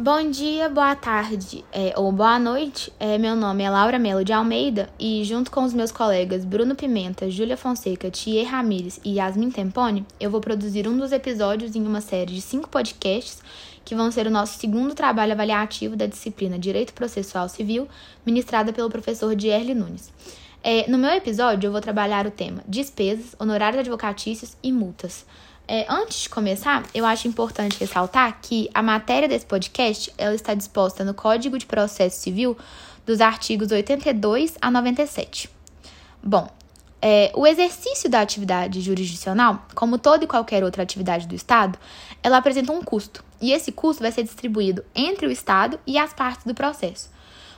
Bom dia, boa tarde é, ou boa noite. É, meu nome é Laura Melo de Almeida e, junto com os meus colegas Bruno Pimenta, Júlia Fonseca, Thier Ramires e Yasmin Tempone, eu vou produzir um dos episódios em uma série de cinco podcasts que vão ser o nosso segundo trabalho avaliativo da disciplina Direito Processual Civil, ministrada pelo professor Dierle Nunes. É, no meu episódio, eu vou trabalhar o tema despesas, honorários advocatícios e multas. É, antes de começar, eu acho importante ressaltar que a matéria desse podcast ela está disposta no Código de Processo Civil dos artigos 82 a 97. Bom, é, o exercício da atividade jurisdicional, como toda e qualquer outra atividade do Estado, ela apresenta um custo, e esse custo vai ser distribuído entre o Estado e as partes do processo.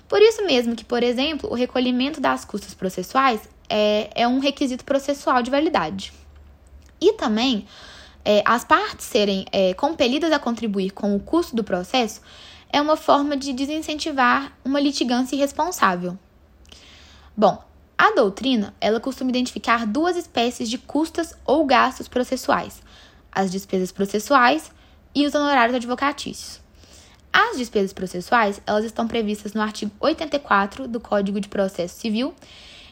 Por isso mesmo que, por exemplo, o recolhimento das custas processuais é, é um requisito processual de validade. E também é, as partes serem é, compelidas a contribuir com o custo do processo é uma forma de desincentivar uma litigância irresponsável. Bom, a doutrina, ela costuma identificar duas espécies de custas ou gastos processuais: as despesas processuais e os honorários advocatícios. As despesas processuais, elas estão previstas no artigo 84 do Código de Processo Civil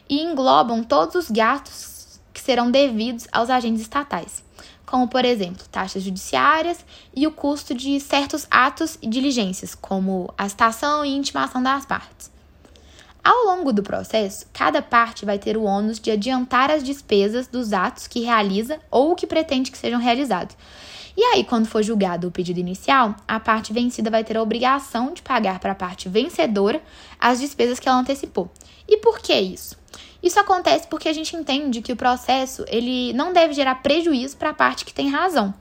e englobam todos os gastos que serão devidos aos agentes estatais como, por exemplo, taxas judiciárias e o custo de certos atos e diligências, como a citação e intimação das partes. Ao longo do processo, cada parte vai ter o ônus de adiantar as despesas dos atos que realiza ou que pretende que sejam realizados. E aí, quando for julgado o pedido inicial, a parte vencida vai ter a obrigação de pagar para a parte vencedora as despesas que ela antecipou. E por que isso? Isso acontece porque a gente entende que o processo ele não deve gerar prejuízo para a parte que tem razão.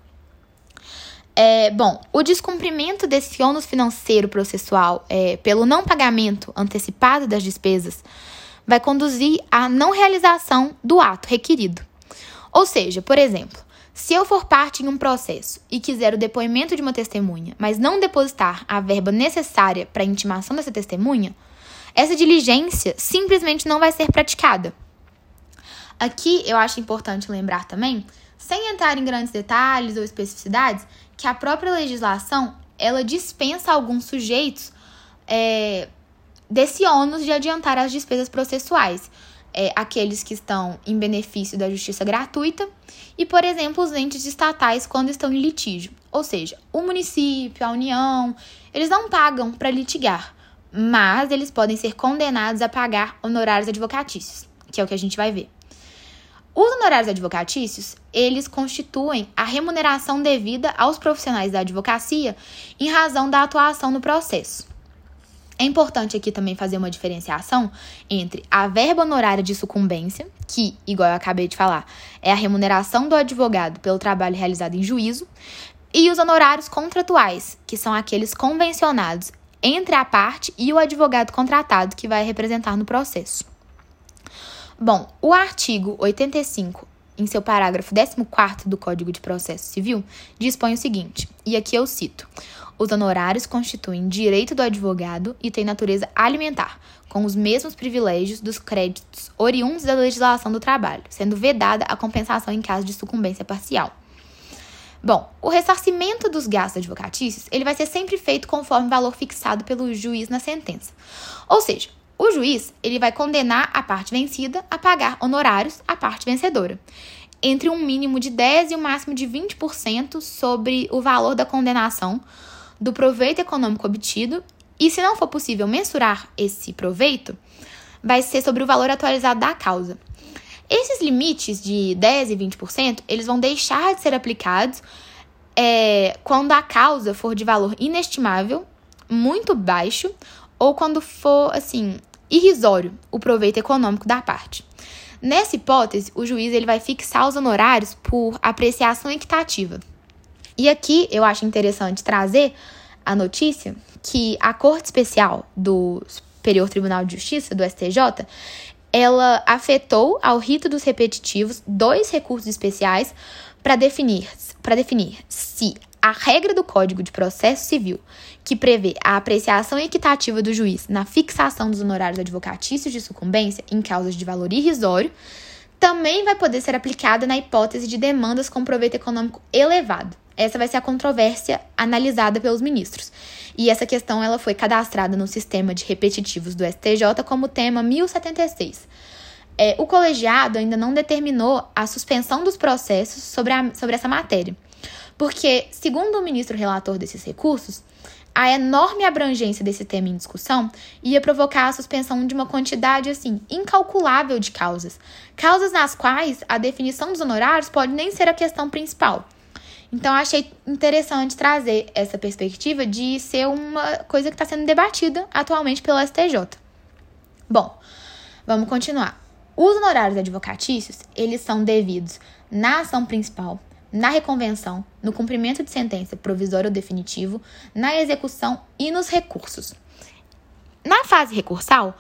É, bom, o descumprimento desse ônus financeiro processual é, pelo não pagamento antecipado das despesas vai conduzir à não realização do ato requerido. Ou seja, por exemplo, se eu for parte em um processo e quiser o depoimento de uma testemunha, mas não depositar a verba necessária para a intimação dessa testemunha, essa diligência simplesmente não vai ser praticada. Aqui eu acho importante lembrar também, sem entrar em grandes detalhes ou especificidades, que a própria legislação ela dispensa alguns sujeitos é, desse ônus de adiantar as despesas processuais. É, aqueles que estão em benefício da justiça gratuita e, por exemplo, os entes estatais quando estão em litígio. Ou seja, o município, a União, eles não pagam para litigar mas eles podem ser condenados a pagar honorários advocatícios, que é o que a gente vai ver. Os honorários advocatícios, eles constituem a remuneração devida aos profissionais da advocacia em razão da atuação no processo. É importante aqui também fazer uma diferenciação entre a verba honorária de sucumbência, que, igual eu acabei de falar, é a remuneração do advogado pelo trabalho realizado em juízo, e os honorários contratuais, que são aqueles convencionados entre a parte e o advogado contratado que vai representar no processo. Bom, o artigo 85, em seu parágrafo 14 do Código de Processo Civil, dispõe o seguinte, e aqui eu cito: os honorários constituem direito do advogado e têm natureza alimentar, com os mesmos privilégios dos créditos oriundos da legislação do trabalho, sendo vedada a compensação em caso de sucumbência parcial. Bom, o ressarcimento dos gastos advocatícios ele vai ser sempre feito conforme o valor fixado pelo juiz na sentença. Ou seja, o juiz ele vai condenar a parte vencida a pagar honorários à parte vencedora, entre um mínimo de 10% e um máximo de 20% sobre o valor da condenação do proveito econômico obtido, e se não for possível mensurar esse proveito, vai ser sobre o valor atualizado da causa. Esses limites de 10% e 20%, eles vão deixar de ser aplicados é, quando a causa for de valor inestimável, muito baixo, ou quando for, assim, irrisório o proveito econômico da parte. Nessa hipótese, o juiz ele vai fixar os honorários por apreciação equitativa. E aqui eu acho interessante trazer a notícia que a Corte Especial do Superior Tribunal de Justiça, do STJ, ela afetou ao rito dos repetitivos dois recursos especiais para definir, definir se a regra do Código de Processo Civil, que prevê a apreciação equitativa do juiz na fixação dos honorários advocatícios de sucumbência em causas de valor irrisório, também vai poder ser aplicada na hipótese de demandas com proveito econômico elevado. Essa vai ser a controvérsia analisada pelos ministros. E essa questão ela foi cadastrada no sistema de repetitivos do STJ como tema 1076. É, o colegiado ainda não determinou a suspensão dos processos sobre, a, sobre essa matéria, porque, segundo o ministro relator desses recursos, a enorme abrangência desse tema em discussão ia provocar a suspensão de uma quantidade assim incalculável de causas, causas nas quais a definição dos honorários pode nem ser a questão principal. Então, achei interessante trazer essa perspectiva de ser uma coisa que está sendo debatida atualmente pelo STJ. Bom, vamos continuar. Os honorários advocatícios, eles são devidos na ação principal, na reconvenção, no cumprimento de sentença provisória ou definitivo, na execução e nos recursos. Na fase recursal,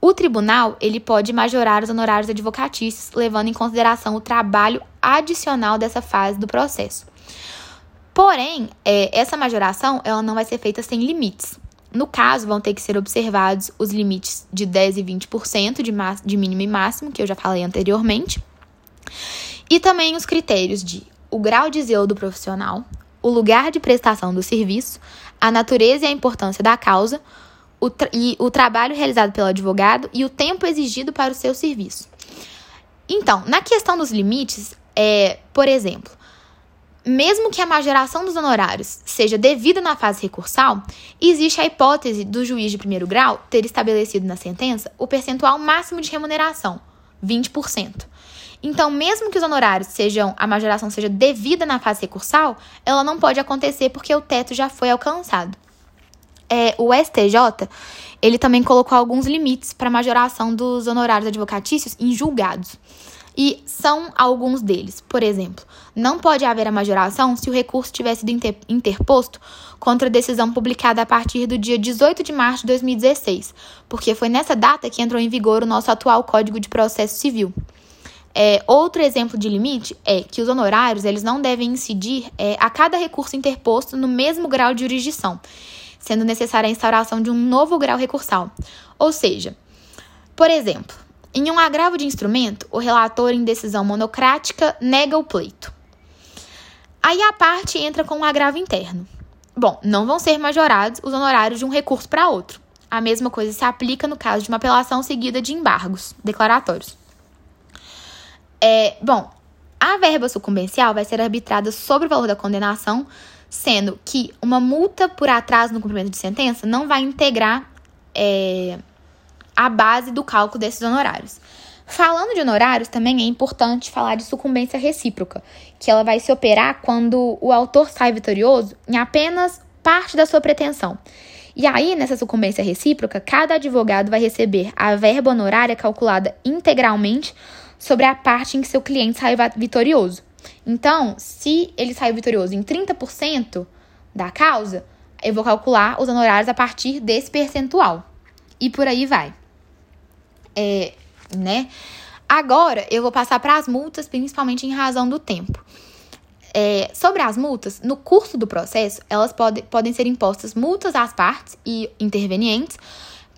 o tribunal ele pode majorar os honorários advocatícios, levando em consideração o trabalho adicional dessa fase do processo. Porém, é, essa majoração ela não vai ser feita sem limites. No caso, vão ter que ser observados os limites de 10% e 20% de, de mínimo e máximo, que eu já falei anteriormente, e também os critérios de o grau de zelo do profissional, o lugar de prestação do serviço, a natureza e a importância da causa, o, e o trabalho realizado pelo advogado e o tempo exigido para o seu serviço. Então, na questão dos limites, é, por exemplo, mesmo que a majoração dos honorários seja devida na fase recursal, existe a hipótese do juiz de primeiro grau ter estabelecido na sentença o percentual máximo de remuneração, 20%. Então, mesmo que os honorários sejam, a majoração seja devida na fase recursal, ela não pode acontecer porque o teto já foi alcançado. É, o STJ, ele também colocou alguns limites para a majoração dos honorários advocatícios em julgados. E são alguns deles. Por exemplo, não pode haver a majoração se o recurso tivesse sido interposto contra a decisão publicada a partir do dia 18 de março de 2016, porque foi nessa data que entrou em vigor o nosso atual Código de Processo Civil. É, outro exemplo de limite é que os honorários eles não devem incidir é, a cada recurso interposto no mesmo grau de jurisdição, sendo necessária a instauração de um novo grau recursal. Ou seja, por exemplo, em um agravo de instrumento, o relator em decisão monocrática nega o pleito. Aí a parte entra com um agravo interno. Bom, não vão ser majorados os honorários de um recurso para outro. A mesma coisa se aplica no caso de uma apelação seguida de embargos declaratórios. É, bom, a verba sucumbencial vai ser arbitrada sobre o valor da condenação, sendo que uma multa por atraso no cumprimento de sentença não vai integrar é, a base do cálculo desses honorários. Falando de honorários, também é importante falar de sucumbência recíproca, que ela vai se operar quando o autor sai vitorioso em apenas parte da sua pretensão. E aí, nessa sucumbência recíproca, cada advogado vai receber a verba honorária calculada integralmente sobre a parte em que seu cliente saiu vitorioso. Então, se ele saiu vitorioso em 30% da causa, eu vou calcular os honorários a partir desse percentual. E por aí vai. É, né? Agora, eu vou passar para as multas, principalmente em razão do tempo. É, sobre as multas, no curso do processo, elas pode, podem ser impostas multas às partes e intervenientes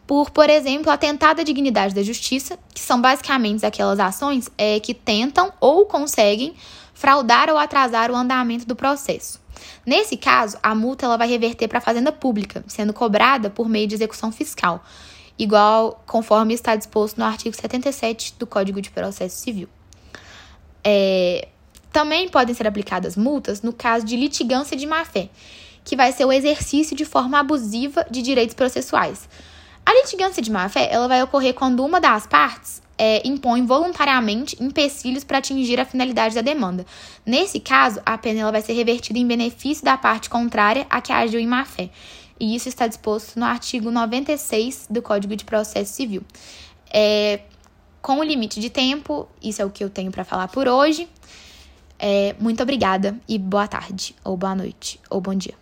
por, por exemplo, atentar à dignidade da justiça, que são basicamente aquelas ações é, que tentam ou conseguem fraudar ou atrasar o andamento do processo. Nesse caso, a multa ela vai reverter para a Fazenda Pública, sendo cobrada por meio de execução fiscal, igual conforme está disposto no artigo 77 do Código de Processo Civil. É, também podem ser aplicadas multas no caso de litigância de má-fé, que vai ser o exercício de forma abusiva de direitos processuais, a litigância de má-fé ela vai ocorrer quando uma das partes é, impõe voluntariamente empecilhos para atingir a finalidade da demanda. Nesse caso, a pena ela vai ser revertida em benefício da parte contrária a que agiu em má-fé. E isso está disposto no artigo 96 do Código de Processo Civil. É, com o limite de tempo, isso é o que eu tenho para falar por hoje. É, muito obrigada e boa tarde, ou boa noite, ou bom dia.